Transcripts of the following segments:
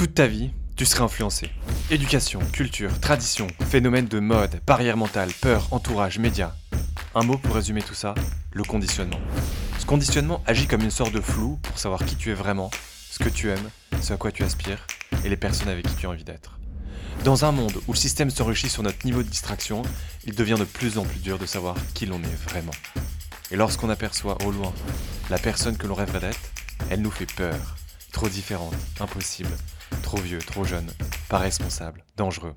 Toute ta vie, tu serais influencé. Éducation, culture, tradition, phénomène de mode, barrière mentale, peur, entourage, médias. Un mot pour résumer tout ça, le conditionnement. Ce conditionnement agit comme une sorte de flou pour savoir qui tu es vraiment, ce que tu aimes, ce à quoi tu aspires et les personnes avec qui tu as envie d'être. Dans un monde où le système s'enrichit sur notre niveau de distraction, il devient de plus en plus dur de savoir qui l'on est vraiment. Et lorsqu'on aperçoit au loin la personne que l'on rêverait d'être, elle nous fait peur. Trop différente, impossible, Trop vieux, trop jeune, pas responsable, dangereux.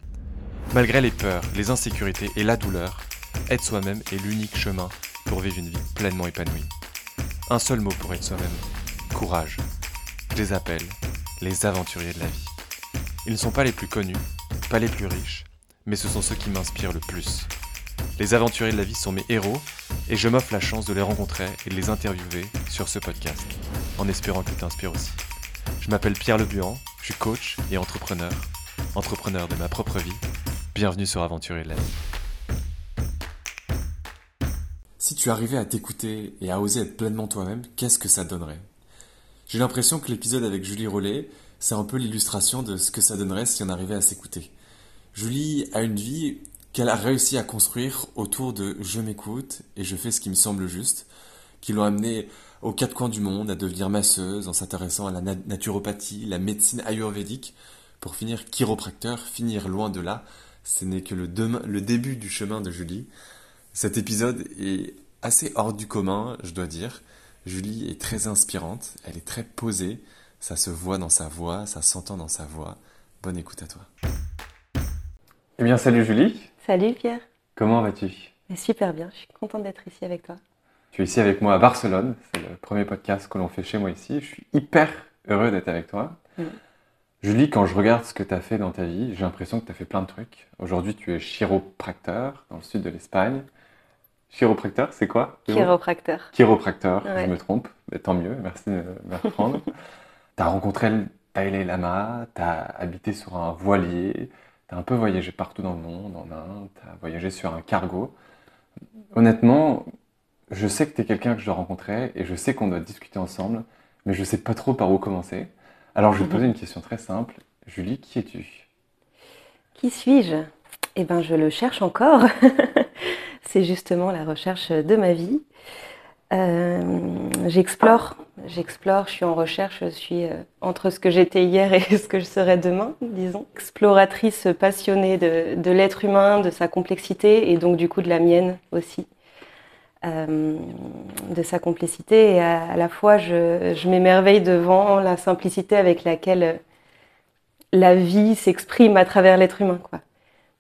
Malgré les peurs, les insécurités et la douleur, être soi-même est l'unique chemin pour vivre une vie pleinement épanouie. Un seul mot pour être soi-même, courage. Je les appelle les aventuriers de la vie. Ils ne sont pas les plus connus, pas les plus riches, mais ce sont ceux qui m'inspirent le plus. Les aventuriers de la vie sont mes héros et je m'offre la chance de les rencontrer et de les interviewer sur ce podcast, en espérant qu'ils t'inspirent aussi. Je m'appelle Pierre Lebuan je suis coach et entrepreneur, entrepreneur de ma propre vie. Bienvenue sur Aventurier de la vie. Si tu arrivais à t'écouter et à oser être pleinement toi-même, qu'est-ce que ça donnerait? J'ai l'impression que l'épisode avec Julie Rollet, c'est un peu l'illustration de ce que ça donnerait si on arrivait à s'écouter. Julie a une vie qu'elle a réussi à construire autour de je m'écoute et je fais ce qui me semble juste, qui l'ont amené aux quatre coins du monde, à devenir masseuse en s'intéressant à la naturopathie, la médecine ayurvédique, pour finir chiropracteur, finir loin de là. Ce n'est que le, le début du chemin de Julie. Cet épisode est assez hors du commun, je dois dire. Julie est très inspirante, elle est très posée, ça se voit dans sa voix, ça s'entend dans sa voix. Bonne écoute à toi. Eh bien, salut Julie. Salut Pierre. Comment vas-tu? Super bien, je suis contente d'être ici avec toi. Tu es ici avec moi à Barcelone. C'est le premier podcast que l'on fait chez moi ici. Je suis hyper heureux d'être avec toi. Julie, quand je regarde ce que tu as fait dans ta vie, j'ai l'impression que tu as fait plein de trucs. Aujourd'hui, tu es chiropracteur dans le sud de l'Espagne. Chiropracteur, c'est quoi Chiropracteur. Chiropracteur, je me trompe. Mais tant mieux, merci de me reprendre. tu as rencontré le Dalai Lama, tu as habité sur un voilier, tu as un peu voyagé partout dans le monde, en Inde, tu as voyagé sur un cargo. Honnêtement, je sais que tu es quelqu'un que je dois rencontrer et je sais qu'on doit discuter ensemble, mais je ne sais pas trop par où commencer. Alors je vais te poser une question très simple. Julie, qui es-tu? Qui suis-je? Eh bien, je le cherche encore. C'est justement la recherche de ma vie. Euh, j'explore, j'explore, je suis en recherche, je suis euh, entre ce que j'étais hier et ce que je serai demain, disons. Exploratrice passionnée de, de l'être humain, de sa complexité et donc du coup de la mienne aussi. Euh, de sa complicité et à, la fois je, m'émerveille devant la simplicité avec laquelle la vie s'exprime à travers l'être humain. Quoi.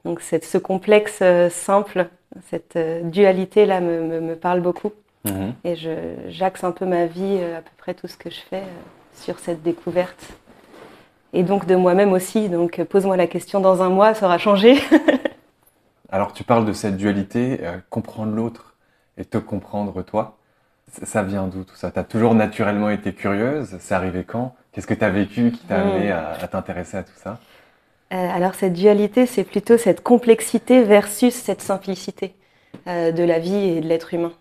Donc cette, ce complexe euh, simple, cette euh, dualité-là me, parle beaucoup. Mhm. Et j'axe un peu ma vie, à peu près tout ce que je fais, sur cette découverte. Et donc de moi-même aussi. Donc pose-moi la question dans un mois, ça aura changé. Alors tu parles de cette dualité, comprendre l'autre et te comprendre toi. Ça vient d'où tout ça? Tu as toujours naturellement été curieuse? C'est arrivé quand? Qu'est-ce que tu as vécu qui t'a amené hmm. à, t'intéresser à tout ça? Euh, Alors cette dualité, c'est plutôt cette complexité versus cette simplicité euh, de la vie et de l'être humain.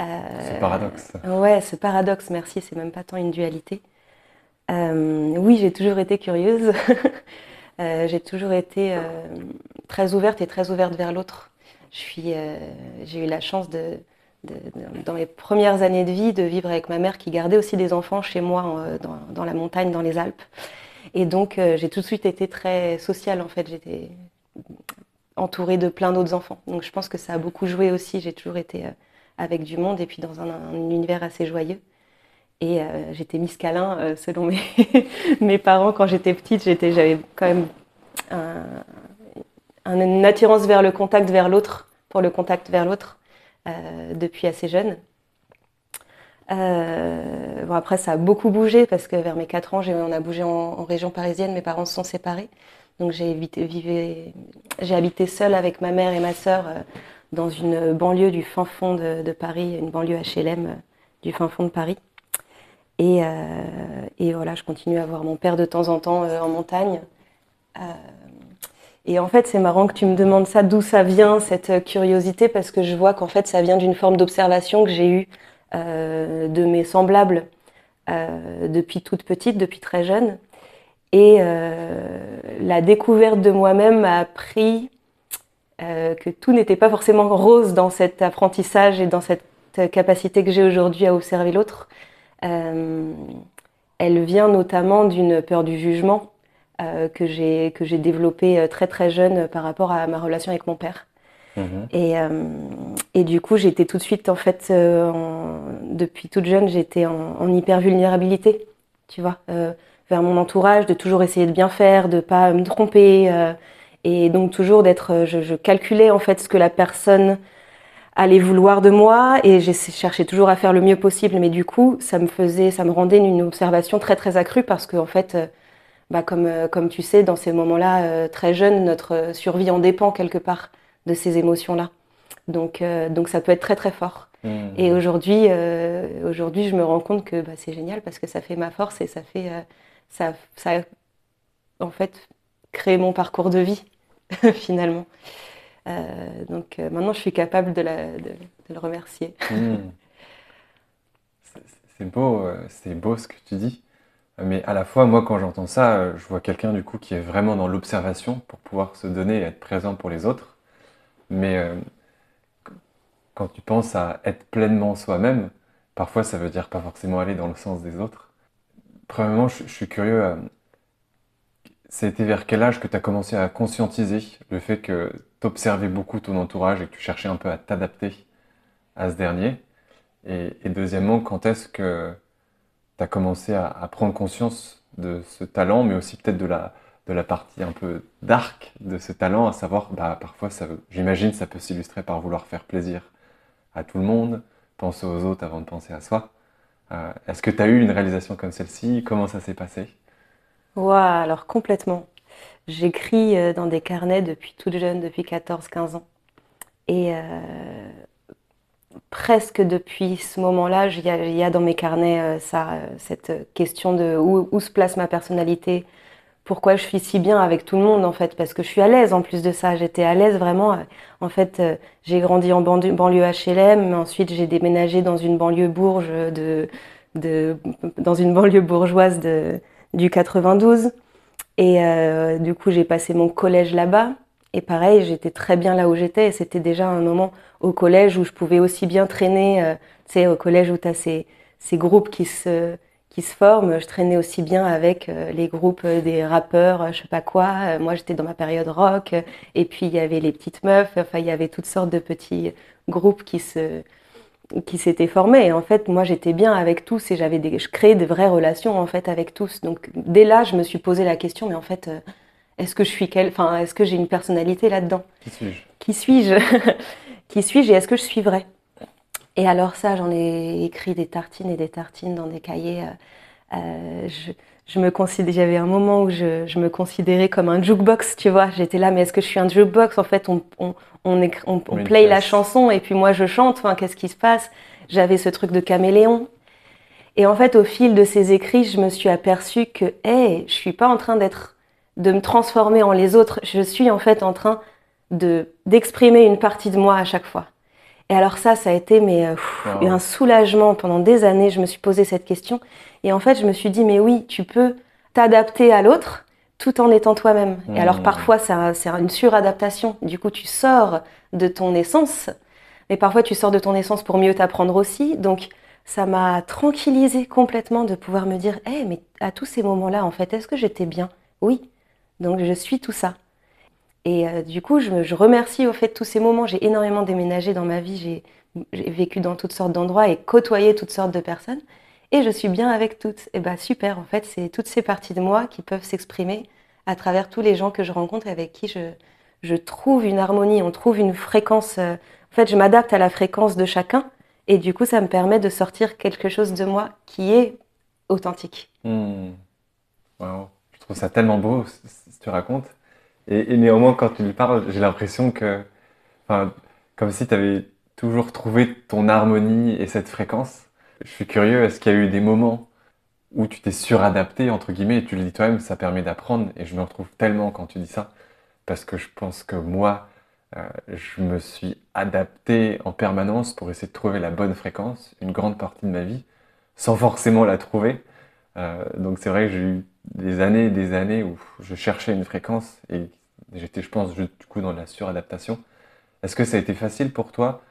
Euh, ce paradoxe. Ouais, ce paradoxe, merci, c'est même pas tant une dualité. oui, j'ai toujours été curieuse. j'ai toujours été très ouverte et très ouverte vers l'autre. Euh, j'ai eu la chance de, dans mes premières années de vie, de vivre avec ma mère qui gardait aussi des enfants chez moi euh, dans, la montagne, dans les Alpes. Et donc, euh, j'ai tout de suite été très sociale, en fait. J'étais entourée de plein d'autres enfants. Donc, je pense que ça a beaucoup joué aussi. J'ai toujours été avec du monde et puis dans un, univers assez joyeux. Et j'étais Miss selon mes parents. Quand j'étais petite, j'avais quand même un, une attirance vers le contact vers l'autre, pour le contact vers l'autre, euh, depuis assez jeune. Euh, bon, après, ça a beaucoup bougé parce que vers mes 4 ans, on a bougé en, région parisienne, mes parents se sont séparés. Donc j'ai habité seule avec ma mère et ma sœur euh, dans une banlieue du fin fond de, Paris, une banlieue HLM du fin fond de Paris. Et, et, voilà, je continue à voir mon père de temps en temps en montagne. Et en fait, c'est marrant que tu me demandes ça, d'où ça vient, cette euh, curiosité, parce que je vois qu'en fait, ça vient d'une forme d'observation que j'ai eue euh, de mes semblables euh, depuis toute petite, depuis très jeune. Et la découverte de moi-même m'a appris que tout n'était pas forcément rose dans cet apprentissage et dans cette capacité que j'ai aujourd'hui à observer l'autre. Elle vient notamment d'une peur du jugement que j'ai que j'ai développée très très jeune par rapport à ma relation avec mon père. Mhm. Et, et, du coup, j'étais tout de suite, en fait, depuis toute jeune, j'étais en, en hyper vulnérabilité, tu vois vers mon entourage, de toujours essayer de bien faire, de pas me tromper, euh, et donc toujours d'être, euh, je, calculais en fait ce que la personne allait vouloir de moi, et j'ai cherché toujours à faire le mieux possible, mais du coup, ça me faisait, ça me rendait une observation très très accrue parce que en fait, euh, bah, comme comme tu sais, dans ces moments-là, très jeunes, notre survie en dépend quelque part de ces émotions-là. Donc donc ça peut être très très fort. Mmh. Et aujourd'hui, aujourd'hui, je me rends compte que bah, c'est génial parce que ça fait ma force et ça fait ça, ça a en fait créé mon parcours de vie finalement. Euh, donc euh, maintenant, je suis capable de, le remercier. Hmm. C'est beau, euh, c'est beau ce que tu dis. Mais à la fois, moi, quand j'entends ça, je vois quelqu'un du coup qui est vraiment dans l'observation pour pouvoir se donner et être présent pour les autres. Mais quand tu penses à être pleinement soi-même, parfois ça veut dire pas forcément aller dans le sens des autres. Premièrement, je, suis curieux. Euh, C'était vers quel âge que tu as commencé à conscientiser le fait que tu observais beaucoup ton entourage et que tu cherchais un peu à t'adapter à ce dernier? Et, deuxièmement, quand est-ce que tu as commencé à, prendre conscience de ce talent, mais aussi peut-être de la, de la partie un peu dark de ce talent, à savoir, bah, parfois, j'imagine, ça peut s'illustrer par vouloir faire plaisir à tout le monde, penser aux autres avant de penser à soi. Euh, est-ce que tu as eu une réalisation comme celle-ci? Comment ça s'est passé? Ouais, alors complètement. J'écris euh, dans des carnets depuis toute jeune, depuis 14-15 ans. Et euh, presque depuis ce moment-là, il y, a dans mes carnets ça, cette question de où, se place ma personnalité, pourquoi je suis si bien avec tout le monde en fait, parce que je suis à l'aise en plus de ça. J'étais à l'aise vraiment. En fait, j'ai grandi en banlieue, HLM, ensuite j'ai déménagé dans une banlieue bourge de, dans une banlieue bourgeoise de, du 92. Et euh, du coup, j'ai passé mon collège là-bas. Et pareil, j'étais très bien là où j'étais. C'était déjà un moment au collège où je pouvais aussi bien traîner. Euh, tu sais, au collège où tu as ces, ces groupes qui se qui se forment. Je traînais aussi bien avec euh, les groupes des rappeurs, je sais pas quoi. Euh, moi, j'étais dans ma période rock. Et puis, il y avait les petites meufs. Enfin, il y avait toutes sortes de petits groupes qui se qui s'étaient formés. Et en fait, moi, j'étais bien avec tous et j'avais des, je créais de vraies relations en fait avec tous. Donc, dès là, je me suis posé la question, mais en fait, euh, est-ce que je suis quel, enfin, est-ce que j'ai une personnalité là-dedans? Qui suis-je? Qui suis-je? Qui suis-je et est-ce que je suis vraie et alors ça, j'en ai écrit des tartines et des tartines dans des cahiers. Euh, euh, je, me considère, j'avais un moment où je, me considérais comme un jukebox, tu vois. J'étais là, mais est-ce que je suis un jukebox? En fait, on, on, on, play la chanson et puis moi je chante. Enfin, qu'est-ce qui se passe? J'avais ce truc de caméléon. Et en fait, au fil de ces écrits, je me suis aperçue que, hé, je suis pas en train d'être, de me transformer en les autres. Je suis en fait en train de d'exprimer une partie de moi à chaque fois. Et alors ça, ça a été mais, euh, un soulagement pendant des années. Je me suis posé cette question. Et en fait, je me suis dit, mais oui, tu peux t'adapter à l'autre tout en étant toi-même. Et alors mmh. parfois, c'est une suradaptation. Du coup, tu sors de ton essence. Mais parfois, tu sors de ton essence pour mieux t'apprendre aussi. Donc, ça m'a tranquillisé complètement de pouvoir me dire, hé, mais à tous ces moments-là, en fait, est-ce que j'étais bien? Oui. Donc, je suis tout ça. Et euh, du coup, je, remercie au fait tous ces moments. J'ai énormément déménagé dans ma vie. J'ai vécu dans toutes sortes d'endroits et côtoyé toutes sortes de personnes. Et je suis bien avec toutes. Et bah super, en fait, c'est toutes ces parties de moi qui peuvent s'exprimer à travers tous les gens que je rencontre et avec qui je, trouve une harmonie, on trouve une fréquence. Euh, en fait, je m'adapte à la fréquence de chacun. Et du coup, ça me permet de sortir quelque chose de moi qui est authentique. Hmm. Trouve ça tellement beau que tu racontes. Et, néanmoins, quand tu lui parles, j'ai l'impression que, enfin, comme si tu avais toujours trouvé ton harmonie et cette fréquence. Je suis curieux, est-ce qu'il y a eu des moments où tu t'es suradapté, entre guillemets, et tu le dis toi-même, ça permet d'apprendre, et je me retrouve tellement quand tu dis ça, parce que je pense que moi, euh, je me suis adapté en permanence pour essayer de trouver la bonne fréquence, une grande partie de ma vie, sans forcément la trouver. Euh, donc c'est vrai que j'ai eu des années et des années où je cherchais une fréquence et j'étais, je pense, du coup dans la suradaptation. Est-ce que ça a été facile pour toi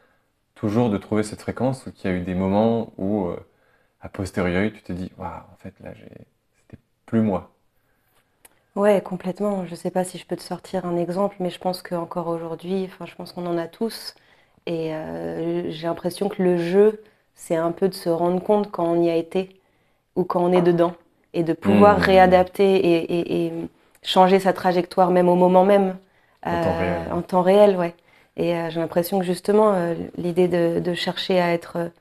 toujours de trouver cette fréquence ou qu'il y a eu des moments où, euh, a posteriori, tu te dis, waouh, en fait, là, c'était plus moi? Ouais, complètement. Je ne sais pas si je peux te sortir un exemple, mais je pense qu'encore aujourd'hui, enfin, je pense qu'on en a tous. Et euh, j'ai l'impression que le jeu, c'est un peu de se rendre compte quand on y a été ou quand on est dedans et de pouvoir mmh. réadapter et, changer sa trajectoire même au moment même. En temps réel. Euh, en temps réel, ouais. Et euh, j'ai l'impression que justement, l'idée de, chercher à être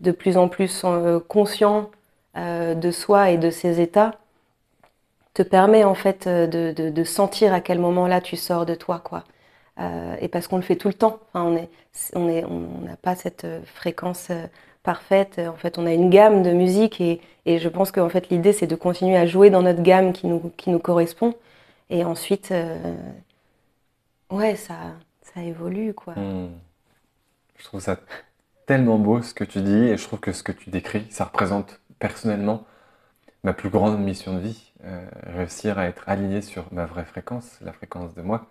de plus en plus conscient de soi et de ses états te permet en fait de, de sentir à quel moment là tu sors de toi, quoi. Euh, et parce qu'on le fait tout le temps. on n'a on est, on pas cette euh, fréquence euh, parfaite. En fait, on a une gamme de musique et, je pense qu'en fait, l'idée, c'est de continuer à jouer dans notre gamme qui nous, qui nous correspond. Et ensuite, ouais, ça, ça évolue, quoi. Hmm. Je trouve ça tellement beau ce que tu dis et je trouve que ce que tu décris, ça représente personnellement ma plus grande mission de vie. réussir à être aligné sur ma vraie fréquence, la fréquence de moi.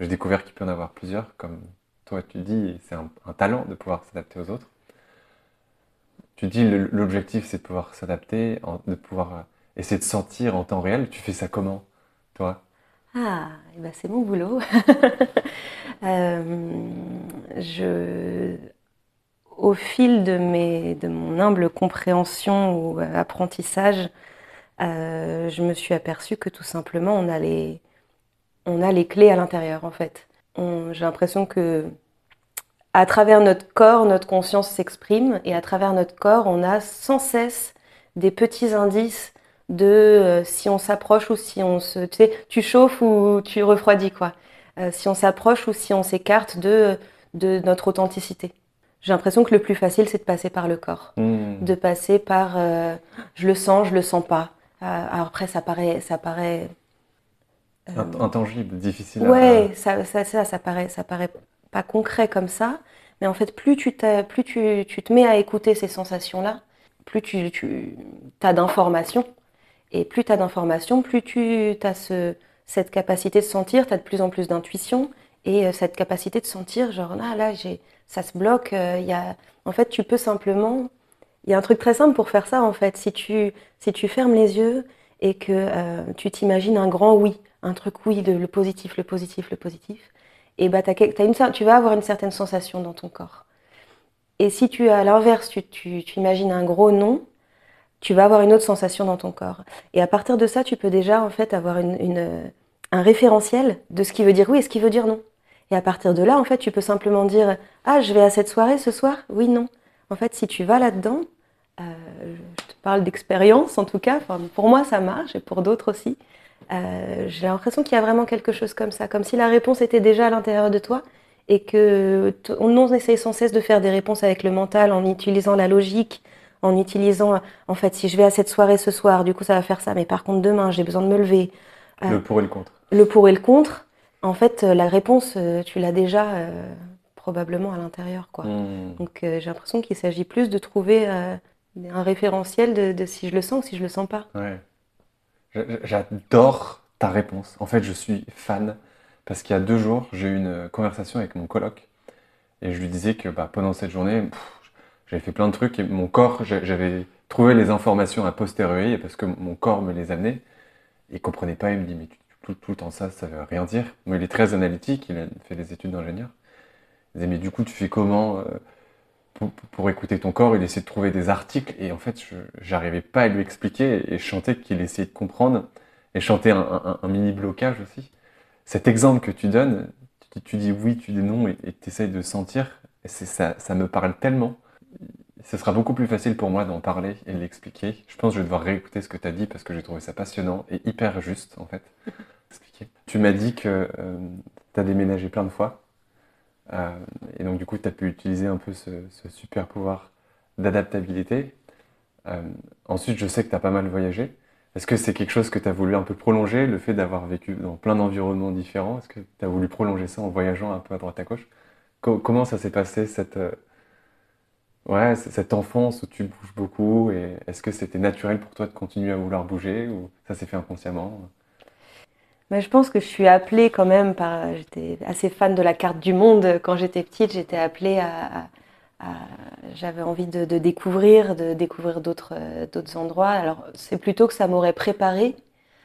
J'ai découvert qu'il peut en avoir plusieurs, comme toi tu dis, c'est un, talent de pouvoir s'adapter aux autres. Tu dis l'objectif c'est de pouvoir s'adapter, de pouvoir euh, essayer de sentir en temps réel. Tu fais ça comment, toi? Ah, eh ben c'est mon boulot. Euh, je, au fil de, mes, de mon humble compréhension ou euh, apprentissage, je me suis aperçue que tout simplement on allait on a les clés à l'intérieur en fait. J'ai l'impression que à travers notre corps, notre conscience s'exprime et à travers notre corps, on a sans cesse des petits indices de euh, si on s'approche ou si on se tu sais tu chauffes ou tu refroidis quoi. Euh, si on s'approche ou si on s'écarte de de notre authenticité. J'ai l'impression que le plus facile c'est de passer par le corps, mmh. de passer par euh, je le sens, je le sens pas. après ça paraît ça paraît intangible, difficile ouais, ça, ça, ça, ça, paraît, ça paraît concret comme ça, mais en fait, plus tu, plus tu, tu te mets à écouter ces sensations-là, plus tu, tu as d'informations, et plus tu as d'informations, plus tu as ce, cette capacité de sentir, tu as de plus en plus d'intuition, et euh, cette capacité de sentir, genre, ah là, ça se bloque, euh, y a... en fait, tu peux simplement... Il y a un truc très simple pour faire ça, en fait. Si tu, si tu fermes les yeux et que tu t'imagines un grand oui, un truc oui, de, le positif, le positif, le positif, et bah, as tu vas avoir une certaine sensation dans ton corps. Et si tu, à l'inverse, tu, tu, imagines un gros non, tu vas avoir une autre sensation dans ton corps. Et à partir de ça, tu peux déjà en fait avoir une, un référentiel de ce qui veut dire oui et ce qui veut dire non. Et à partir de là, en fait, tu peux simplement dire ah je vais à cette soirée ce soir, oui non. En fait, si tu vas là-dedans, euh, je te parle d'expérience en tout cas. pour moi, ça marche et pour d'autres aussi. Euh, j'ai l'impression qu'il y a vraiment quelque chose comme ça, comme si la réponse était déjà à l'intérieur de toi et que on essaye sans cesse de faire des réponses avec le mental en utilisant la logique, en utilisant, en fait, si je vais à cette soirée ce soir, du coup ça va faire ça, mais par contre demain j'ai besoin de me lever. Euh, le pour et le contre. Le pour et le contre. En fait, euh, la réponse, tu l'as déjà probablement à l'intérieur, quoi. Hmm. Donc j'ai l'impression qu'il s'agit plus de trouver un référentiel de, de, si je le sens ou si je le sens pas. Ouais. J'adore ta réponse. En fait, je suis fan parce qu'il y a deux jours, j'ai eu une conversation avec mon coloc et je lui disais que bah, pendant cette journée, j'avais fait plein de trucs et mon corps, j'avais trouvé les informations à posteriori parce que mon corps me les amenait. Il comprenait pas, il me dit mais tout, tout, le temps ça, ça veut rien dire. Moi, il est très analytique, il a fait des études d'ingénieur. Il disait mais du coup, tu fais comment pour, écouter ton corps, il essayait de trouver des articles et en fait, je n'arrivais pas à lui expliquer et je qu'il essayait de comprendre et chanter un, mini blocage aussi. Cet exemple que tu donnes, tu, dis oui, tu dis non et tu essayes de sentir, et ça, ça me parle tellement. Ce sera beaucoup plus facile pour moi d'en parler et de l'expliquer. Je pense que je vais devoir réécouter ce que tu as dit parce que j'ai trouvé ça passionnant et hyper juste en fait. Tu m'as dit que euh, tu as déménagé plein de fois. Euh, et donc, du coup, tu as pu utiliser un peu ce, super pouvoir d'adaptabilité. Euh, ensuite, je sais que tu as pas mal voyagé. Est-ce que c'est quelque chose que tu as voulu un peu prolonger, le fait d'avoir vécu dans plein d'environnements différents? Est-ce que tu as voulu prolonger ça en voyageant un peu à droite à gauche? Comment ça s'est passé cette, euh, Ouais, cette enfance où tu bouges beaucoup, et est-ce que c'était naturel pour toi de continuer à vouloir bouger ou ça s'est fait inconsciemment? Je pense que je suis appelée quand même. J'étais assez fan de la carte du monde quand j'étais petite. J'étais appelée à. J'avais envie de, découvrir, de découvrir d'autres endroits. Alors c'est plutôt que ça m'aurait préparée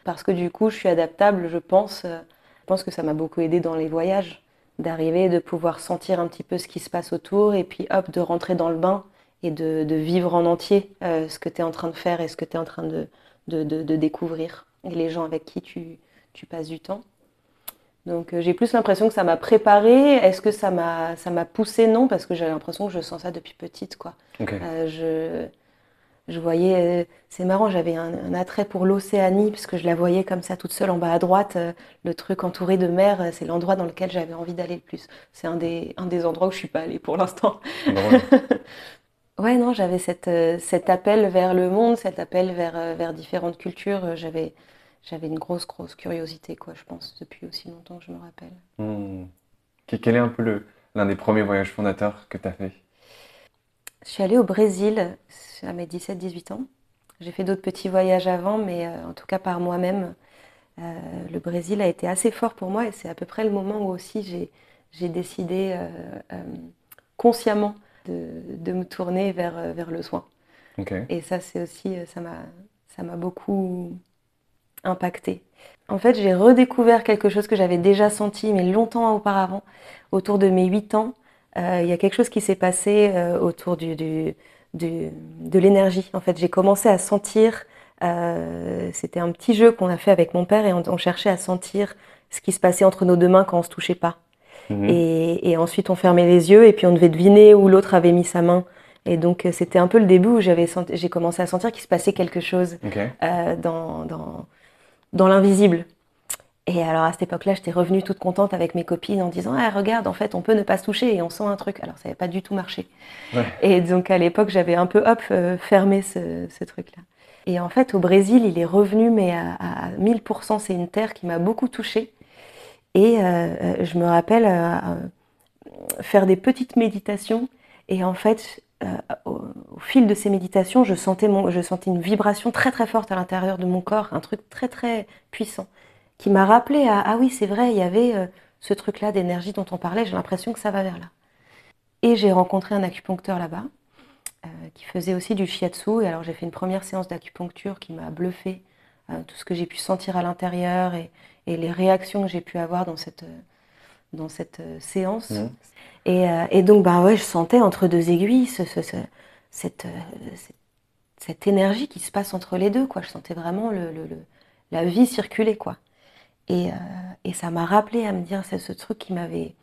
parce que du coup je suis adaptable, je pense. Je pense que ça m'a beaucoup aidé dans les voyages d'arriver, de pouvoir sentir un petit peu ce qui se passe autour et puis hop, de rentrer dans le bain et de, vivre en entier euh, ce que tu es en train de faire et ce que tu es en train de, découvrir et les gens avec qui tu, tu passes du temps. Donc euh, j'ai plus l'impression que ça m'a préparé. Est-ce que ça m'a ça m'a poussé? Non, parce que j'ai l'impression que je sens ça depuis petite. Quoi. Euh, je, je voyais, euh, c'est marrant, j'avais un, attrait pour l'Océanie, puisque je la voyais comme ça toute seule en bas à droite, euh, le truc entouré de mer, c'est l'endroit dans lequel j'avais envie d'aller le plus. C'est un des, un des endroits où je suis pas allée pour l'instant. ouais, non, j'avais cette, cet appel vers le monde, cet appel vers, vers différentes cultures. J'avais, j'avais une grosse, grosse curiosité, quoi, je pense, depuis aussi longtemps que je me rappelle. Hmm. Quel est un peu l'un des premiers voyages fondateurs que tu as fait? Je suis allée au Brésil à mes 17-18 ans. J'ai fait d'autres petits voyages avant, mais euh, en tout cas par moi-même, euh, le Brésil a été assez fort pour moi et c'est à peu près le moment où aussi j'ai décidé euh, consciemment de, me tourner vers, vers le soin. Et ça, c'est aussi, ça m'a beaucoup impacté. En fait, j'ai redécouvert quelque chose que j'avais déjà senti, mais longtemps auparavant, autour de mes 8 ans. Il y a quelque chose qui s'est passé autour du, du, de l'énergie. En fait, j'ai commencé à sentir, euh, c'était un petit jeu qu'on a fait avec mon père et on, cherchait à sentir ce qui se passait entre nos deux mains quand on se touchait pas. Mhm. Et, ensuite, on fermait les yeux et puis on devait deviner où l'autre avait mis sa main. Et donc, euh, c'était un peu le début où j'avais j'ai commencé à sentir qu'il se passait quelque chose euh, dans, dans, dans l'invisible. Et alors à cette époque-là, j'étais revenue toute contente avec mes copines en disant Ah, regarde, en fait, on peut ne pas se toucher et on sent un truc. Alors ça n'avait pas du tout marché. Et donc à l'époque, j'avais un peu hop, euh, fermé ce, truc-là. Et en fait, au Brésil, il est revenu, mais à, 1000%, c'est une terre qui m'a beaucoup touchée. Et euh, euh, je me rappelle faire des petites méditations. Et en fait, au, fil de ces méditations, je sentais, une vibration très très forte à l'intérieur de mon corps, un truc très très puissant qui m'a rappelé à ah oui, c'est vrai, il y avait euh, ce truc-là d'énergie dont on parlait, j'ai l'impression que ça va vers là. Et j'ai rencontré un acupuncteur là-bas euh, qui faisait aussi du shiatsu. Et alors j'ai fait une première séance d'acupuncture qui m'a bluffé, euh, tout ce que j'ai pu sentir à l'intérieur et, les réactions que j'ai pu avoir dans cette, dans cette séance. Mmh. Et, donc bah ouais, je sentais entre deux aiguilles cette, cette, énergie qui se passe entre les deux. Quoi. Je sentais vraiment le, la vie circuler. quoi. Euh, et, ça m'a rappelé à me dire, c'est ce truc qui m'avait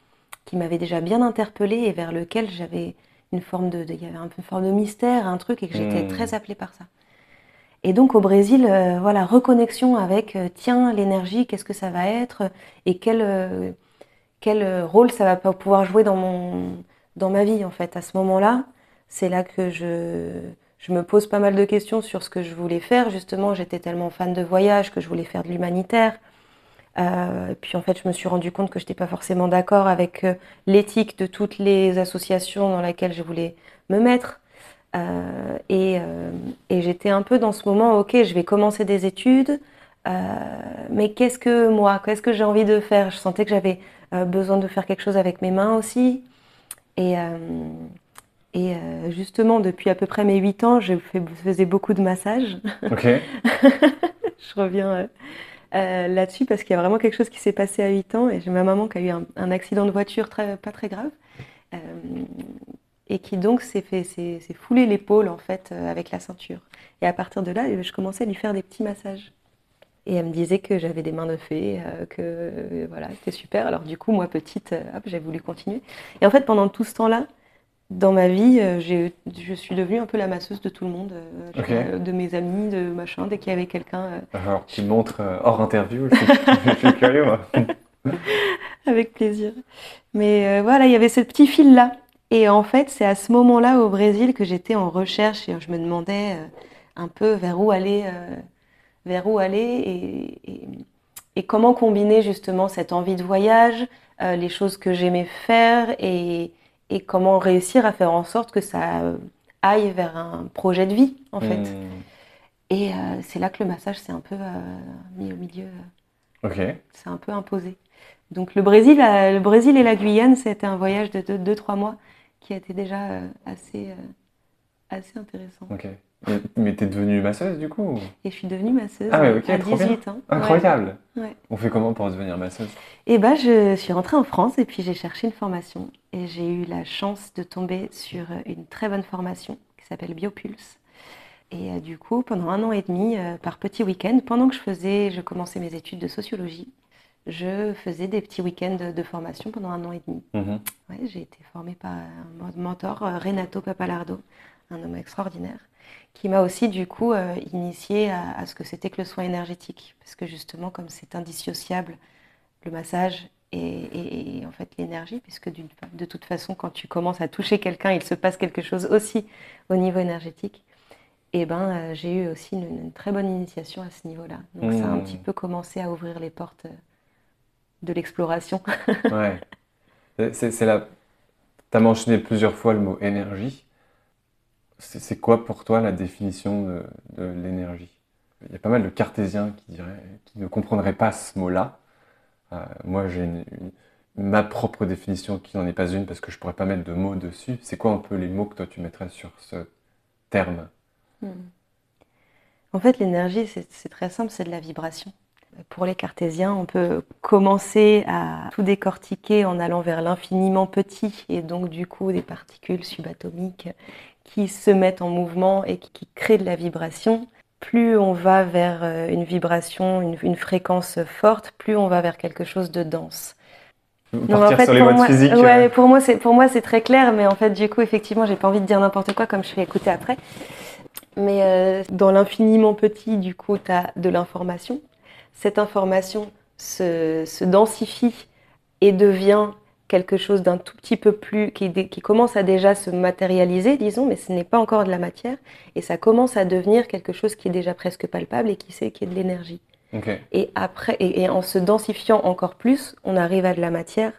qui m'avait déjà bien interpellée et vers lequel j'avais une forme de, il y avait un peu une forme de mystère, un truc, et que j'étais hmm. très appelée par ça. Et donc au Brésil, euh, voilà, reconnexion avec, euh, tiens, l'énergie, qu'est-ce que ça va être, et quel, quel rôle ça va pouvoir jouer dans, mon, dans ma vie, en fait. À ce moment-là, c'est là que je, je me pose pas mal de questions sur ce que je voulais faire. Justement, j'étais tellement fan de voyage que je voulais faire de l'humanitaire. Euh, puis en fait, je me suis rendu compte que je n'étais pas forcément d'accord avec euh, l'éthique de toutes les associations dans lesquelles je voulais me mettre. Euh, et, j'étais un peu dans ce moment, ok, je vais commencer des études, mais qu'est-ce que moi, qu'est-ce que j'ai envie de faire? Je sentais que j'avais besoin de faire quelque chose avec mes mains aussi. Et, et justement, depuis à peu près mes 8 ans, je faisais beaucoup de massages. Ok. je reviens euh, là-dessus parce qu'il y a vraiment quelque chose qui s'est passé à 8 ans et j'ai ma maman qui a eu un, accident de voiture très, pas très grave euh, et qui donc s'est fait s'est foulé l'épaule en fait euh, avec la ceinture. Et à partir de là, je commençais à lui faire des petits massages. Et elle me disait que j'avais des mains de fée, que voilà, c'était super. Alors du coup, moi petite, j'ai voulu continuer. Et en fait, pendant tout ce temps-là, dans ma vie, euh, je suis devenue un peu la masseuse de tout le monde, euh, de mes amis, de machin, dès qu'il y avait quelqu'un. Euh, Alors, tu montres hors interview, je suis curieux, moi. Avec plaisir. Mais voilà, il y avait ce petit fil-là. Et en fait, c'est à ce moment-là au Brésil que j'étais en recherche et je me demandais un peu vers où aller, vers où aller et, et, comment combiner justement cette envie de voyage, les choses que j'aimais faire et et comment réussir à faire en sorte que ça aille vers un projet de vie, en fait. Hmm. Et euh, c'est là que le massage s'est un peu euh, mis au milieu, euh, Ok. c'est un peu imposé. Donc le Brésil, euh, le Brésil et la Guyane, c'était un voyage de 2-3 mois qui a été déjà euh, assez, euh, assez intéressant. Ok. Et- mais t'es devenue masseuse du coup? Et je suis devenue masseuse Ah ouais, ok, à trop bien. 18 ans. Incroyable. Ouais. On fait comment pour devenir masseuse? Et ben, je suis rentrée en France et puis j'ai cherché une formation. Et j'ai eu la chance de tomber sur une très bonne formation qui s'appelle Biopulse. Et euh, du coup, pendant un an et demi, euh, par petits week-ends, pendant que je faisais, je commençais mes études de sociologie, je faisais des petits week-ends de, formation pendant un an et demi. Mhm. Ouais, j'ai été formée par un mentor, euh, Renato Papalardo, un homme extraordinaire, qui m'a aussi du coup euh, initié à, à ce que c'était que le soin énergétique. Parce que justement, comme c'est indissociable, le massage et, et- et en fait l'énergie, puisque de toute façon, quand tu commences à toucher quelqu'un, il se passe quelque chose aussi au niveau énergétique. Et ben, euh, j'ai eu aussi une, une très bonne initiation à ce niveau-là. Donc ça a un Mmh. petit peu commencé à ouvrir les portes euh, de l'exploration. Ouais. C'est- la... T'as mentionné plusieurs fois le mot énergie. C'est quoi pour toi la définition de, l'énergie? Il y a pas mal de cartésiens qui ne comprendraient pas ce mot-là. Euh, moi, j'ai ma propre définition qui n'en est pas une parce que je pourrais pas mettre de mots dessus. C'est quoi un peu les mots que toi tu mettrais sur ce terme? Hmm. En fait, l'énergie, c'est très simple, c'est de la vibration. Pour les cartésiens, on peut commencer à tout décortiquer en allant vers l'infiniment petit et donc du coup des particules subatomiques qui se mettent en mouvement et qui, qui créent de la vibration. Plus on va vers euh, une vibration, une, une fréquence forte, plus on va vers quelque chose de dense. Non, Partir sur les pour modes moi, physiques. ouais, euh, pour moi, c'est pour moi c'est très clair, mais en fait, du coup, effectivement, j'ai pas envie de dire n'importe quoi comme je fais écouter après. Mais euh, dans l'infiniment petit, du coup, tu as de l'information. Cette information se, se densifie et devient quelque chose d'un tout petit peu plus qui, commence à déjà se matérialiser, disons, mais ce n'est pas encore de la matière, et ça commence à devenir quelque chose qui est déjà presque palpable et qui sait qui est de l'énergie. Et après, et, et en se densifiant encore plus, on arrive à de la matière.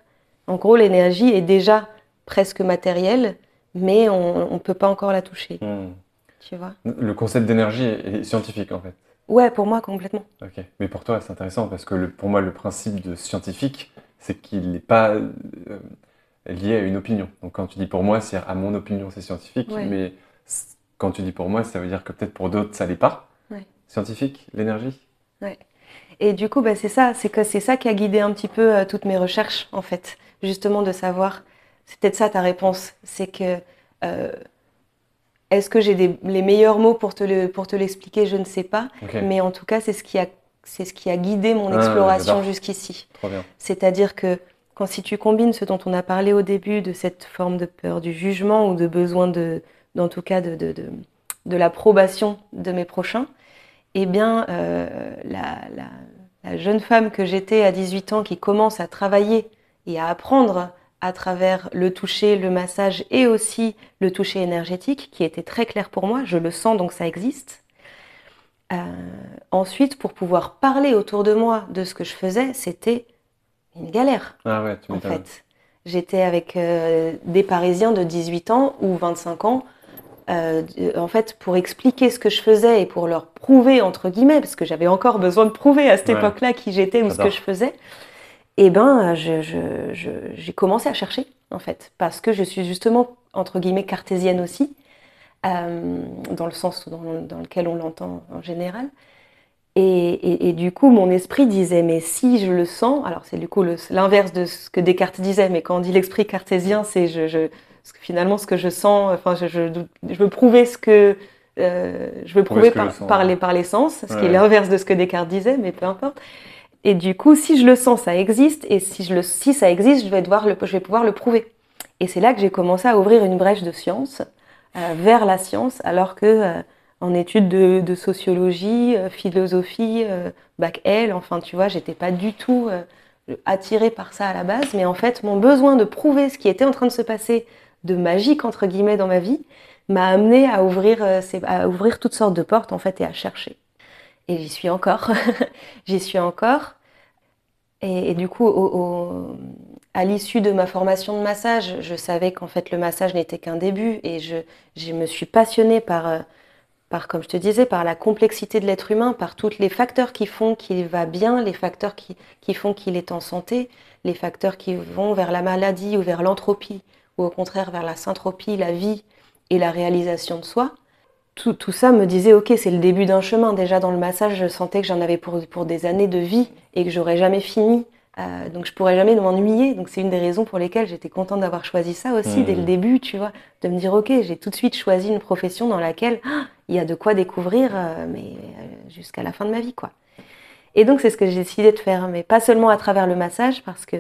En gros, l'énergie est déjà presque matérielle, mais on ne peut pas encore la toucher, Hmm. tu vois? Le concept d'énergie est, est scientifique en fait. Ouais, pour moi, complètement. Ok. Mais pour toi, c'est intéressant parce que le- pour moi, le principe de scientifique, c'est qu'il n'est pas euh, lié à une opinion. Donc quand tu dis pour moi, c'est à mon opinion, c'est scientifique. Ouais. Mais quand tu dis pour moi, ça veut dire que peut-être pour d'autres, ça l'est pas. Ouais. Scientifique, l'énergie. Et du coup, bah, c'est ça, c'est que c'est ça qui a guidé un petit peu euh, toutes mes recherches, en fait. Justement, de savoir, c'est peut-être ça ta réponse, c'est que euh, est-ce que j'ai les meilleurs mots pour te le, pour te l'expliquer, je ne sais pas, mais en tout cas, c'est ce qui a, c'est ce qui a guidé mon Ah, exploration jusqu'ici. C'est-à-dire que quand si tu combines ce dont on a parlé au début, de cette forme de peur du jugement ou de besoin de, en tout cas de, de, de, de l'approbation de mes prochains, eh bien, euh, la, la, la jeune femme que j'étais à 18 ans qui commence à travailler et à apprendre à travers le toucher, le massage et aussi le toucher énergétique, qui était très clair pour moi, je le sens donc ça existe. Euh, ensuite, pour pouvoir parler autour de moi de ce que je faisais, c'était une galère Ah ouais, tu en fait. J'étais avec euh, des Parisiens de 18 ans ou 25 ans, euh, en fait, pour expliquer ce que je faisais et pour leur prouver, entre guillemets, parce que j'avais encore besoin de prouver à cette Ouais. époque-là qui j'étais ou ce que je faisais, et ben, j'ai commencé à chercher, en fait, parce que je suis justement, entre guillemets, cartésienne aussi, euh, dans le sens dans, dans lequel on l'entend en général. Et, et- et du coup, mon esprit disait, mais si je le sens, alors c'est du coup l'inverse de ce que Descartes disait, mais quand on dit l'esprit cartésien, c'est je, finalement ce que je sens, enfin, je, je, je veux prouver ce que euh, je veux Prouver par, sens, les, par les sens, ce qui est l'inverse de ce que Descartes disait, mais peu importe. Et du coup, si je le sens, ça existe, et si, je le, si ça existe, je vais, devoir le, je vais pouvoir le prouver. Et c'est là que j'ai commencé à ouvrir une brèche de science vers la science, alors que euh, en études de, de sociologie, euh, philosophie, euh, bac L, enfin tu vois, j'étais pas du tout euh, attirée par ça à la base, mais en fait mon besoin de prouver ce qui était en train de se passer de magique entre guillemets dans ma vie m'a amené à ouvrir, euh, à ouvrir toutes sortes de portes en fait et à chercher. Et j'y suis encore, j'y suis encore. Et, et du coup, au- au- à l'issue de ma formation de massage, je savais qu'en fait le massage n'était qu'un début et je, je, me suis passionnée par, euh, par, comme je te disais, par la complexité de l'être humain, par tous les facteurs qui font qu'il va bien, les facteurs qui, qui font qu'il est en santé, les facteurs qui vont vers la maladie ou vers l'entropie, ou au contraire vers la syntropie, la vie et la réalisation de soi. Tout, tout ça me disait, ok, c'est le début d'un chemin. Déjà dans le massage, je sentais que j'en avais pour, pour des années de vie et que j'aurais jamais fini. Euh, donc je pourrais jamais m'ennuyer. Donc c'est une des raisons pour lesquelles j'étais contente d'avoir choisi ça aussi dès le mmh. début, tu vois, de me dire ok, j'ai tout de suite choisi une profession dans laquelle ah, il y a de quoi découvrir, euh, mais euh, jusqu'à la fin de ma vie, quoi. Et donc c'est ce que j'ai décidé de faire, mais pas seulement à travers le massage, parce que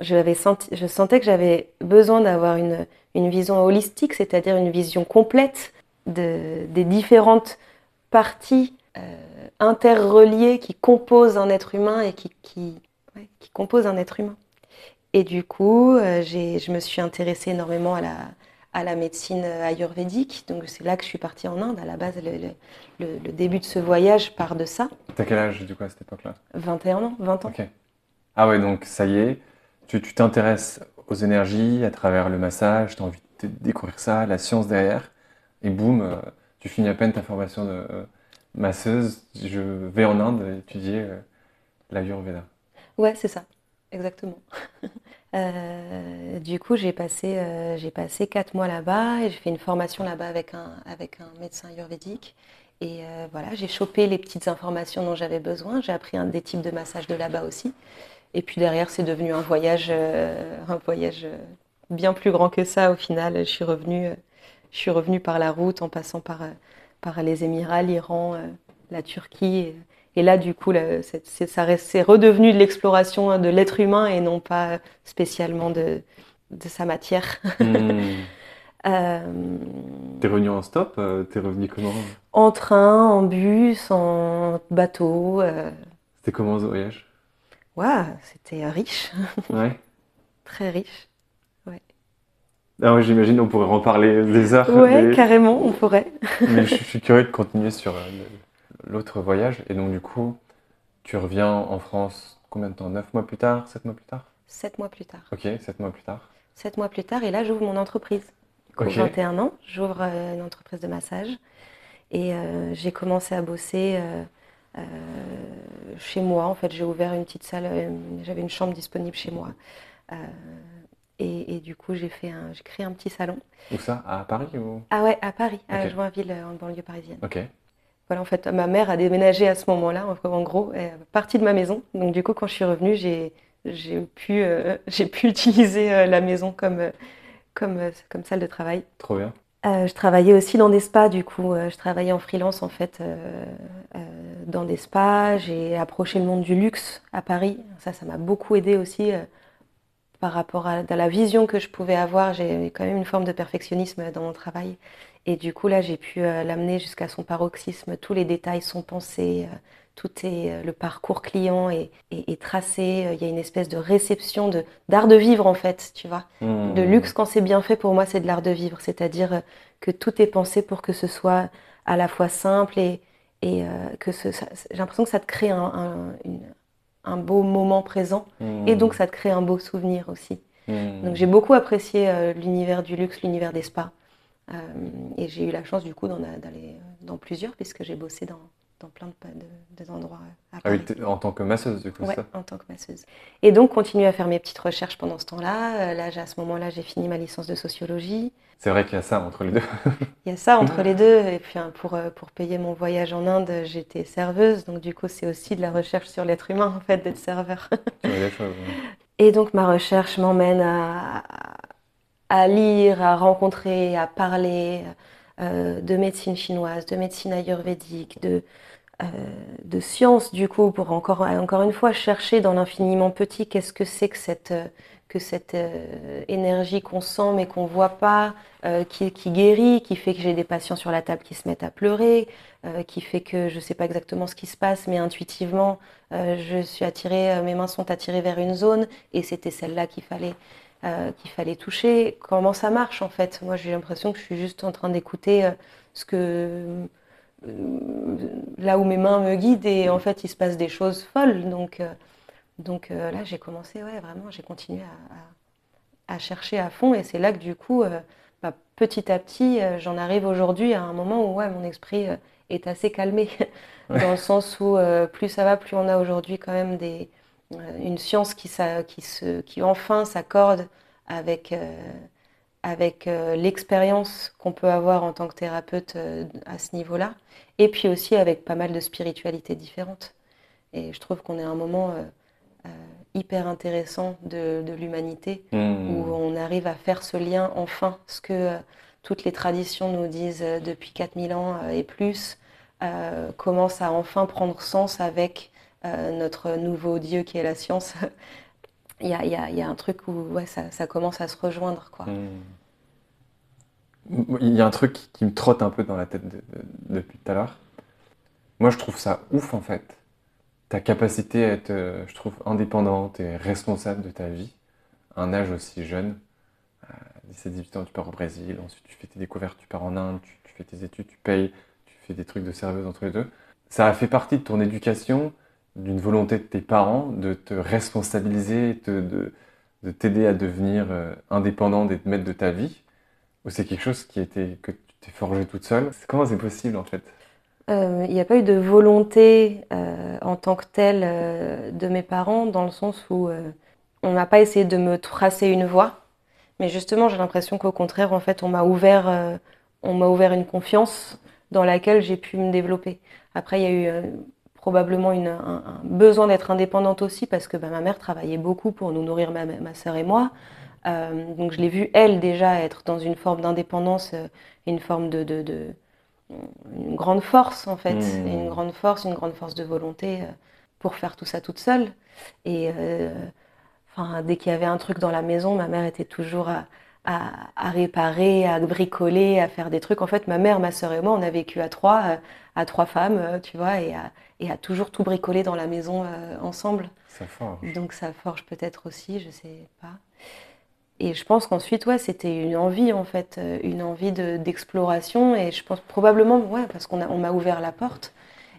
je, senti, je sentais que j'avais besoin d'avoir une, une, vision holistique, c'est-à-dire une vision complète de, des différentes parties interreliées qui composent un être humain et qui, qui qui compose un être humain. Et du coup, euh, je me suis intéressée énormément à la, à la médecine ayurvédique. Donc c'est là que je suis partie en Inde. À la base, le, le, début de ce voyage part de ça. T'as quel âge du coup à cette époque-là? 21 ans, 20 ans. Ok. Ah ouais, donc ça y est, tu t'intéresses aux énergies à travers le massage, tu as envie de découvrir ça, la science derrière, et boum, euh, tu finis à peine ta formation de euh, masseuse, je vais en Inde étudier l'ayurveda. Ouais, c'est ça, exactement. Euh, du coup, j'ai passé, euh, passé quatre mois là-bas et j'ai fait une formation là-bas avec un, avec un médecin ayurvédique. Et euh, voilà, j'ai chopé les petites informations dont j'avais besoin. J'ai appris un des types de massage de là-bas aussi. Et puis derrière, c'est devenu un voyage, un voyage bien plus grand que ça. Au final, je suis revenue, je suis revenue par la route en passant par, par les Émirats, l'Iran, la Turquie. Là, du coup, c'est redevenu de l'exploration hein, de l'être humain et non pas spécialement de, sa matière. Hmm. euh, T'es revenu en stop euh, T'es revenu comment? En train, en bus, en bateau. Euh. C'était comment ce voyage? Ouais, c'était riche. Ouais. Très riche. Ouais. Ah ouais, j'imagine on pourrait en parler des heures. Ouais, carrément, on pourrait. mais je, suis curieux de continuer sur euh, l'autre voyage. Et donc, du coup, tu reviens en France combien de temps? 9 mois plus tard? 7 mois plus tard? 7 mois plus tard. Ok, 7 mois plus tard. 7 mois plus tard, et là, j'ouvre mon entreprise. Okay. 21 ans, j'ouvre euh, une entreprise de massage. Et euh, j'ai commencé à bosser euh, chez moi. En fait, j'ai ouvert une petite salle, j'avais une chambre disponible chez moi. Et, du coup, j'ai fait un, j'ai créé un petit salon. Où ça? À Paris ou... Ah ouais, à Paris, à Joinville, en banlieue parisienne. Ok en fait, ma mère a déménagé à ce moment-là, en gros, elle est partie de ma maison. Donc, du coup, quand je suis revenue, j'ai pu, euh, pu utiliser euh, la maison comme, euh, comme, comme salle de travail. Trop bien. je travaillais aussi dans des spas, du coup. je travaillais en freelance, en fait, dans des spas. J'ai approché le monde du luxe à Paris. Ça, ça m'a beaucoup aidé aussi par rapport à, à, la vision que je pouvais avoir. J'ai quand même une forme de perfectionnisme dans mon travail. Et du coup, là, j'ai pu euh, l'amener jusqu'à son paroxysme. Tous les détails sont pensés, euh, tout est euh, le parcours client est, tracé. Il y a une espèce de réception de d'art de vivre en fait, tu vois. Mmh. De luxe quand c'est bien fait, pour moi, c'est de l'art de vivre. C'est-à-dire que tout est pensé pour que ce soit à la fois simple et, et que j'ai l'impression que ça te crée un, un, beau moment présent mmh. et donc ça te crée un beau souvenir aussi. Mmh. Donc j'ai beaucoup apprécié l'univers du luxe, l'univers des spas. Euh, et j'ai eu la chance du coup d'aller dans plusieurs puisque j'ai bossé dans, dans plein de, endroits à Paris. Ah oui, en tant que masseuse du coup Oui, en tant que masseuse. Et donc continuer à faire mes petites recherches pendant ce temps-là. Euh, là, à ce moment-là, j'ai fini ma licence de sociologie. C'est vrai qu'il y a ça entre les deux. Il y a ça entre les deux. Et puis hein, pour, euh, pour payer mon voyage en Inde, j'étais serveuse. Donc du coup, c'est aussi de la recherche sur l'être humain en fait d'être serveur. Et donc ma recherche m'emmène à, à lire, à rencontrer, à parler euh, de médecine chinoise, de médecine ayurvédique, de, euh, de science du coup, pour encore, encore une fois chercher dans l'infiniment petit qu'est-ce que c'est que cette, que cette euh, énergie qu'on sent mais qu'on voit pas, qui, qui, guérit, qui fait que j'ai des patients sur la table qui se mettent à pleurer, qui fait que je ne sais pas exactement ce qui se passe, mais intuitivement, je suis attirée, mes mains sont attirées vers une zone et c'était celle-là qu'il fallait. Euh, qu'il fallait toucher. Comment ça marche en fait? Moi j'ai l'impression que je suis juste en train d'écouter euh, ce que euh, là où mes mains me guident et en fait il se passe des choses folles. Donc Donc là, j'ai commencé, ouais, vraiment, j'ai continué à, chercher à fond. Et c'est là que du coup, bah, petit à petit, j'en arrive aujourd'hui à un moment où ouais, mon esprit est assez calmé. dans le sens où plus ça va, plus on a aujourd'hui quand même des, une science qui, qui, se, qui enfin s'accorde avec avec euh, l'expérience qu'on peut avoir en tant que thérapeute euh, à ce niveau-là, et puis aussi avec pas mal de spiritualités différentes. Et je trouve qu'on est à un moment euh, hyper intéressant de, l'humanité, mmh. où on arrive à faire ce lien enfin, ce que toutes les traditions nous disent depuis 4000 ans et plus, commence à enfin prendre sens avec notre nouveau Dieu qui est la science. il y a, un truc où ça, commence à se rejoindre. Quoi. Hmm. Il y a un truc qui me trotte un peu dans la tête depuis tout à l'heure. Moi, je trouve ça ouf, en fait. Ta capacité à être, euh, je trouve, indépendante et responsable de ta vie à un âge aussi jeune. À 17-18 ans, tu pars au Brésil, ensuite tu fais tes découvertes, tu pars en Inde, tu, fais tes études, tu payes, tu fais des trucs de serveuse entre les deux. Ça a fait partie de ton éducation d'une volonté de tes parents de te responsabiliser, de, de t'aider à devenir euh, indépendant, d'être maître de ta vie? Ou c'est quelque chose qui était, que tu t'es forgé toute seule? Comment c'est possible en fait? Euh, Il n'y a pas eu de volonté euh, en tant que telle de mes parents, dans le sens où on n'a pas essayé de me tracer une voie. Mais justement, j'ai l'impression qu'au contraire, en fait, on m'a ouvert, on m'a ouvert une confiance dans laquelle j'ai pu me développer. Après, il y a eu probablement un, besoin d'être indépendante aussi parce que bah, ma mère travaillait beaucoup pour nous nourrir, ma, ma soeur et moi. Euh, donc je l'ai vue, elle, déjà être dans une forme d'indépendance, euh, une forme de, de, une grande force en fait, mmh. une grande force, une grande force de volonté euh, pour faire tout ça toute seule. Et enfin, dès qu'il y avait un truc dans la maison, ma mère était toujours à, à, réparer, à bricoler, à faire des trucs. En fait, ma mère, ma soeur et moi, on a vécu à trois, à trois femmes, tu vois, et à, et à toujours tout bricoler dans la maison euh, ensemble. Ça forge. Donc ça forge peut-être aussi, je sais pas. Et je pense qu'ensuite, ouais, c'était une envie en fait, euh, une envie d'exploration. et je pense probablement, ouais, parce qu'on on m'a ouvert la porte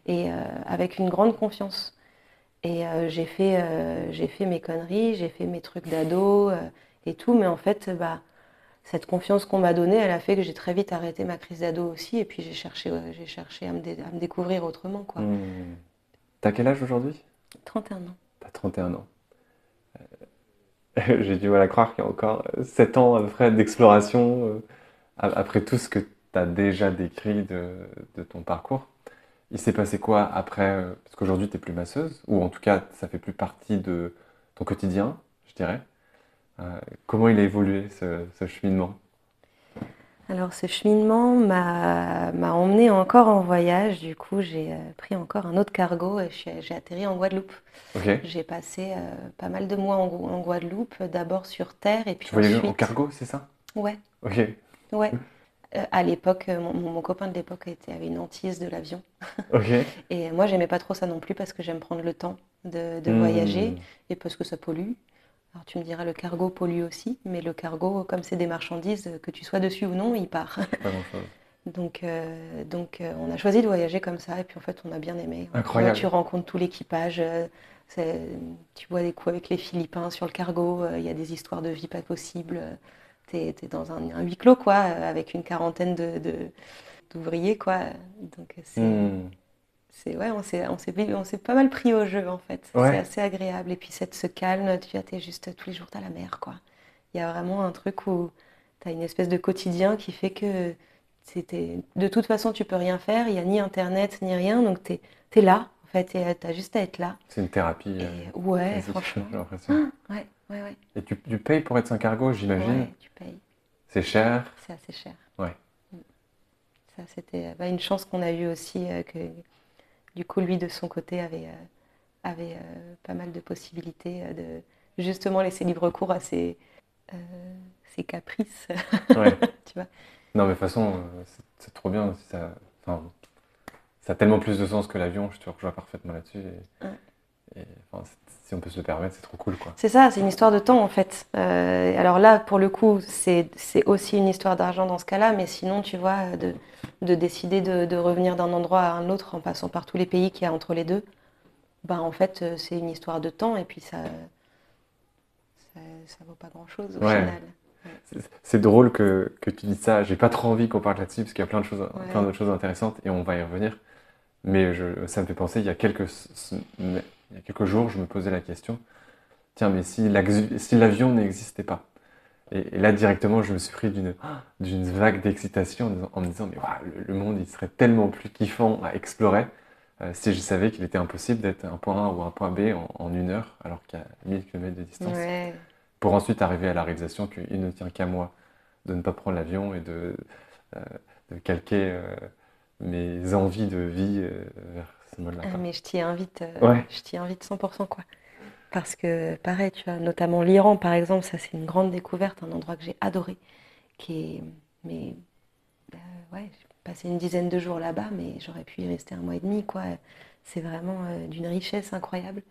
et euh, avec une grande confiance. Et j'ai fait, j'ai fait mes conneries, j'ai fait mes trucs d'ado et tout, mais en fait, bah, cette confiance qu'on m'a donnée, elle a fait que j'ai très vite arrêté ma crise d'ado aussi, et puis j'ai cherché, j'ai cherché à me, découvrir autrement. Quoi. Mmh. T'as quel âge aujourd'hui? 31 ans. T'as 31 ans. Euh, j'ai du mal à croire qu'il y a encore 7 ans à peu près d'exploration euh, après tout ce que tu as déjà décrit de, ton parcours. Il s'est passé quoi après euh, Parce qu'aujourd'hui, tu n'es plus masseuse, ou en tout cas, ça fait plus partie de ton quotidien, je dirais? Euh, comment il a évolué ce, cheminement? Alors ce cheminement m'a emmené encore en voyage. Du coup, j'ai euh, pris encore un autre cargo et j'ai atterri en Guadeloupe. J'ai passé euh, pas mal de mois en, Guadeloupe, d'abord sur terre et puis tu ensuite... en cargo, c'est ça? Ouais. Ok. Ouais. à l'époque, mon, copain de l'époque avait une hantise de l'avion. Ok. et moi, j'aimais pas trop ça non plus parce que j'aime prendre le temps de, hmm. voyager et parce que ça pollue. Alors tu me diras, le cargo pollue aussi, mais le cargo, comme c'est des marchandises, que tu sois dessus ou non, il part. donc, euh, donc euh, on a choisi de voyager comme ça, et puis en fait, on a bien aimé. Incroyable. tu rencontres tout l'équipage, euh, tu vois des coups avec les Philippins sur le cargo, il y a des histoires de vie pas possibles. tu es, dans un, huis clos, quoi, avec une quarantaine d'ouvriers, de, quoi. Donc c'est... Hmm c'est ouais, on s'est on s'est pas mal pris au jeu en fait. C'est assez agréable et puis cette ce calme, tu es juste tous les jours à la mer quoi. Il y a vraiment un truc où tu as une espèce de quotidien qui fait que c'était de toute façon tu peux rien faire, il y a ni internet ni rien donc tu es, là en fait et tu as juste à être là. C'est une thérapie. Euh, ouais, franchement. Ah, ouais, ouais, ouais. Et tu, tu payes pour être sans cargo, j'imagine Ouais, tu payes. C'est cher C'est assez cher. Ouais. Ça, c'était bah, une chance qu'on a eue aussi, euh, que du coup, lui, de son côté, avait, euh, avait euh, pas mal de possibilités euh, de justement laisser libre cours à ses, ses caprices. tu vois non, mais de toute façon, c'est trop bien. Ça, ça a tellement plus de sens que l'avion, je te rejoins parfaitement là-dessus. Si on peut se le permettre, c'est trop cool. C'est ça, c'est une histoire de temps en fait. alors là, pour le coup, c'est aussi une histoire d'argent dans ce cas-là, mais sinon, tu vois, de, de décider de, revenir d'un endroit à un autre en passant par tous les pays qu'il y a entre les deux. bah, en fait, c'est une histoire de temps et puis ça, ça, ça vaut pas grand-chose au Ouais. final. C'est- drôle que, que tu dises ça. J'ai pas trop envie qu'on parle là-dessus parce qu'il y a plein de choses, Ouais. plein d'autres choses intéressantes et on va y revenir. Mais je, ça me fait penser, il y a quelques, il y a quelques jours, je me posais la question, tiens, mais si l'avion n'existait pas? Et, et là, directement, je me suis pris d'une vague d'excitation en, me disant, mais le, le monde, il serait tellement plus kiffant à explorer euh, si je savais qu'il était impossible d'être un point A ou un point B en, en une heure, alors qu'il y a 1000 km de distance Ouais. pour ensuite arriver à la réalisation qu'il ne tient qu'à moi de ne pas prendre l'avion et de, euh, de calquer euh, mes envies de vie vers Ah, mais je t'y invite, euh, Ouais. je t'y invite 100% quoi. Parce que pareil, tu vois, notamment l'Iran par exemple, ça c'est une grande découverte, un endroit que j'ai adoré, qui est, mais euh, ouais, j'ai passé une dizaine de jours là-bas, mais j'aurais pu y rester un mois et demi quoi. C'est vraiment euh, d'une richesse incroyable.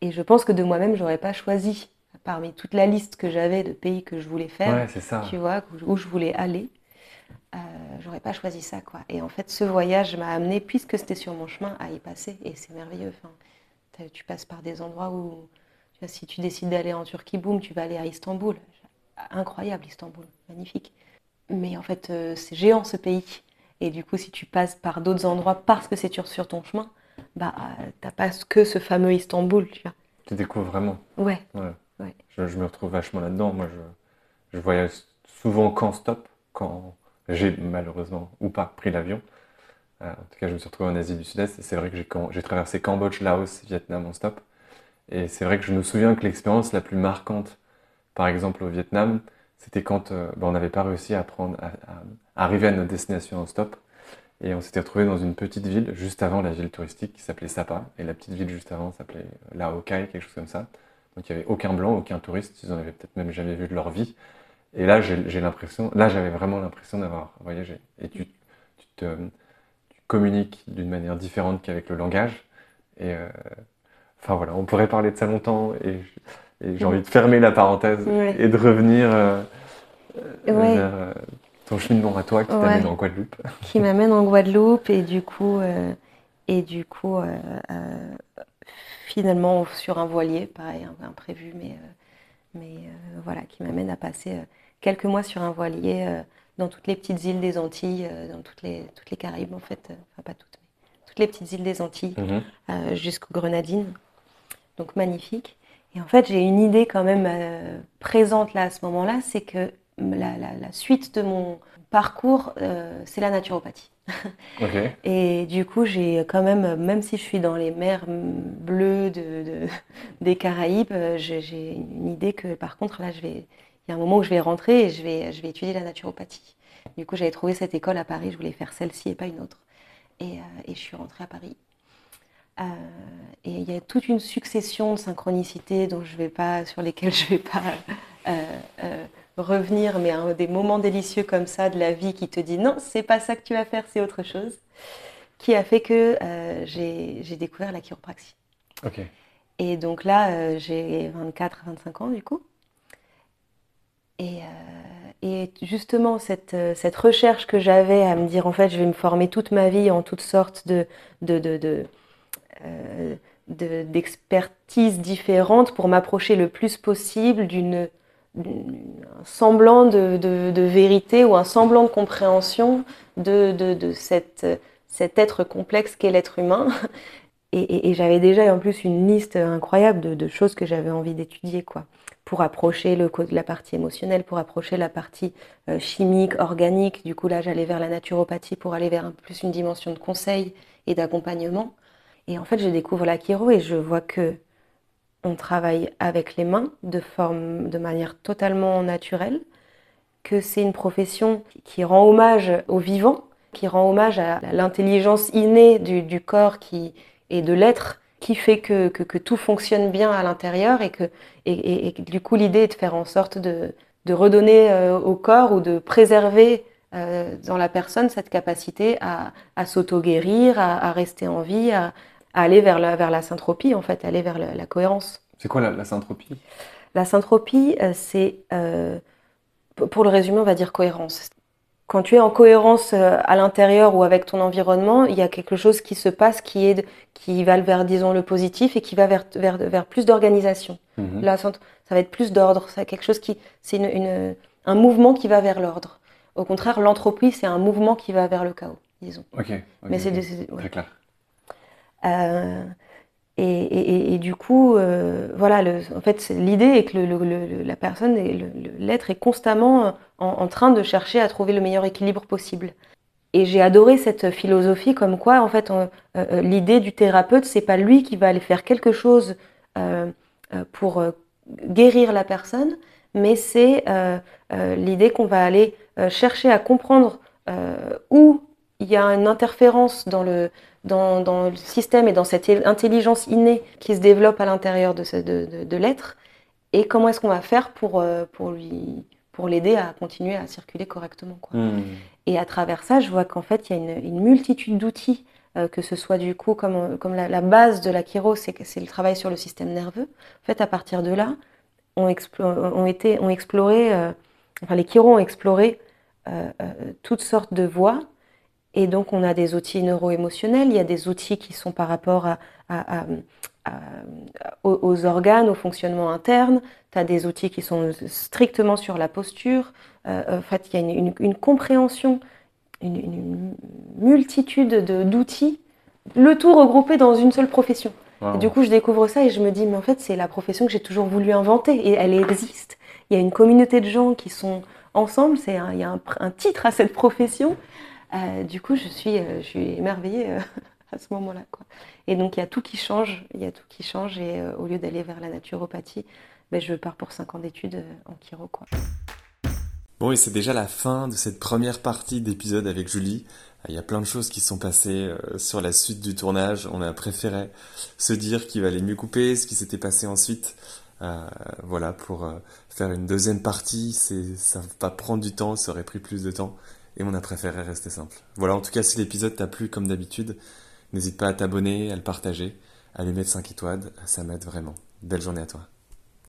Et je pense que de moi-même, j'aurais pas choisi parmi toute la liste que j'avais de pays que je voulais faire, Ouais, ça. tu vois, où je voulais aller. Euh, j'aurais pas choisi ça, quoi. Et en fait, ce voyage m'a amené, puisque c'était sur mon chemin, à y passer. Et c'est merveilleux. Enfin, tu passes par des endroits où, tu vois, si tu décides d'aller en Turquie, boum, tu vas aller à Istanbul. Incroyable, Istanbul, magnifique. Mais en fait, euh, c'est géant ce pays. Et du coup, si tu passes par d'autres endroits parce que c'est sur, sur ton chemin, bah, euh, t'as pas que ce fameux Istanbul, tu vois. Tu découvres vraiment. Ouais, Ouais. Ouais. Je, je me retrouve vachement là-dedans. Moi, je, je voyage souvent qu'en stop, quand j'ai malheureusement ou pas pris l'avion. Euh, en tout cas, je me suis retrouvé en Asie du Sud-Est c'est vrai que j'ai traversé Cambodge, Laos, Vietnam en stop. Et c'est vrai que je me souviens que l'expérience la plus marquante, par exemple au Vietnam, c'était quand euh, ben, on n'avait pas réussi à, à, arriver à notre destination en stop. Et on s'était retrouvé dans une petite ville juste avant la ville touristique qui s'appelait Sapa. Et la petite ville juste avant s'appelait Lao Cai, quelque chose comme ça. Donc il n'y avait aucun blanc, aucun touriste. Ils en avaient peut-être même jamais vu de leur vie. Et là, j'ai l'impression, là, j'avais vraiment l'impression d'avoir voyagé. Et tu, tu te, tu communiques d'une manière différente qu'avec le langage. Et euh, enfin voilà, on pourrait parler de ça longtemps. Et, j'ai envie de fermer la parenthèse Ouais. et de revenir euh, euh, Ouais. vers euh, ton cheminement à toi qui Ouais. t'amène en Guadeloupe. qui m'amène en Guadeloupe et du coup, euh, et du coup finalement sur un voilier, pareil, imprévu, mais, mais euh, voilà, qui m'amène à passer euh, quelques mois sur un voilier euh, dans toutes les petites îles des Antilles, dans toutes les, toutes les Caraïbes en fait, enfin pas toutes, mais toutes les petites îles des Antilles Mhm. jusqu'aux Grenadines. Donc magnifique. Et en fait, j'ai une idée quand même présente là à ce moment-là, c'est que la, la- la suite de mon parcours, euh, c'est la naturopathie. Et du coup, j'ai quand même, même si je suis dans les mers bleues de, de- des Caraïbes, euh, j'ai une idée que par contre, là, je vais, il y a un moment où je vais rentrer et je vais, je vais étudier la naturopathie. Du coup, j'avais trouvé cette école à Paris, je voulais faire celle-ci et pas une autre. Et, euh, et je suis rentrée à Paris. Euh, et il y a toute une succession de synchronicités dont je vais pas, sur lesquelles je vais pas euh, revenir, mais hein, des moments délicieux comme ça de la vie qui te dit non, c'est pas ça que tu vas faire, c'est autre chose, qui a fait que euh, j'ai découvert la chiropraxie. Et donc là, euh, j'ai 24, 25 ans du coup. Et, euh, et justement, cette, euh, cette recherche que j'avais à me dire, en fait, je vais me former toute ma vie en toutes sortes de, de, de, de, de- d'expertises différentes pour m'approcher le plus possible d'une- un semblant de, vérité ou un semblant de compréhension de, cette, cet être complexe qu'est l'être humain. Et, j'avais déjà en plus une liste incroyable de, choses que j'avais envie d'étudier, quoi, pour approcher le, la partie émotionnelle, pour approcher la partie euh, chimique, organique. Du coup, là, j'allais vers la naturopathie pour aller vers un- plus une dimension de conseil et d'accompagnement. Et en fait, je découvre la chiro et je vois que on travaille avec les mains de forme, de manière totalement naturelle, que c'est une profession qui rend hommage au vivant, qui rend hommage à l'intelligence innée du, corps qui, et de l'être, qui fait que, que, tout fonctionne bien à l'intérieur et que, et, et- du coup l'idée est de faire en sorte de, de redonner euh, au corps ou de préserver euh, dans la personne cette capacité à, à s'auto-guérir, à, à rester en vie, à, à aller vers la, vers la syntropie en fait, aller vers la, la cohérence. C'est quoi la, la syntropie? La syntropie, euh, c'est, euh, pour le résumer, on va dire cohérence. quand tu es en cohérence à l'intérieur ou avec ton environnement, il y a quelque chose qui se passe qui est qui va vers disons le positif et qui va vers vers, vers plus d'organisation. Mhm. Là, ça va être plus d'ordre. C'est quelque chose qui c'est une, un mouvement qui va vers l'ordre. Au contraire, l'entropie, c'est un mouvement qui va vers le chaos, disons. Ok. Mais c'est très clair. Euh, et, du coup, euh, voilà, en fait, l'idée est que la personne, l'être est constamment en, train de chercher à trouver le meilleur équilibre possible. Et j'ai adoré cette philosophie comme quoi, en fait, euh, l'idée du thérapeute, c'est pas lui qui va aller faire quelque chose pour guérir la personne, mais c'est l'idée qu'on va aller chercher à comprendre où il y a une interférence dans le, dans, le système et dans cette intelligence innée qui se développe à l'intérieur de, de, de, l'être et comment est-ce qu'on va faire pour, euh, pour lui pour l'aider à continuer à circuler correctement. Quoi. Hmm. Et à travers ça, je vois qu'en fait, il y a une, une multitude d'outils, euh, que ce soit du coup, comme, comme la, base de la chiro, c'est le travail sur le système nerveux. En fait, à partir de là, on, on, été, on exploré, euh, enfin, les chiros ont exploré toutes sortes de voies et donc, on a des outils neuro-émotionnels, il y a des outils qui sont par rapport à, aux, organes, au fonctionnement interne, tu as des outils qui sont strictement sur la posture. Euh, en fait, il y a une, compréhension, une, multitude d'outils, le tout regroupé dans une seule profession. Et du coup, je découvre ça et je me dis, mais en fait, c'est la profession que j'ai toujours voulu inventer et elle existe. Il y a une communauté de gens qui sont ensemble, c'est il y a un titre à cette profession. Euh, du coup, je suis, euh, émerveillée euh, à ce moment-là. Et donc, il y a tout qui change. Il y a tout qui change. Et au lieu d'aller vers la naturopathie, ben, je pars pour 5 ans d'études en chiro. Quoi. Bon, et c'est déjà la fin de cette première partie d'épisode avec Julie. Il y a plein de choses qui sont passées sur la suite du tournage. On a préféré se dire qu'il valait mieux couper ce qui s'était passé ensuite. voilà, pour faire une deuxième partie, ça va prendre du temps, ça aurait pris plus de temps et on a préféré rester simple. Voilà, en tout cas, si l'épisode t'a plu comme d'habitude, n'hésite pas à t'abonner, à le partager, à lui mettre 5 étoiles, ça m'aide vraiment. Belle journée à toi.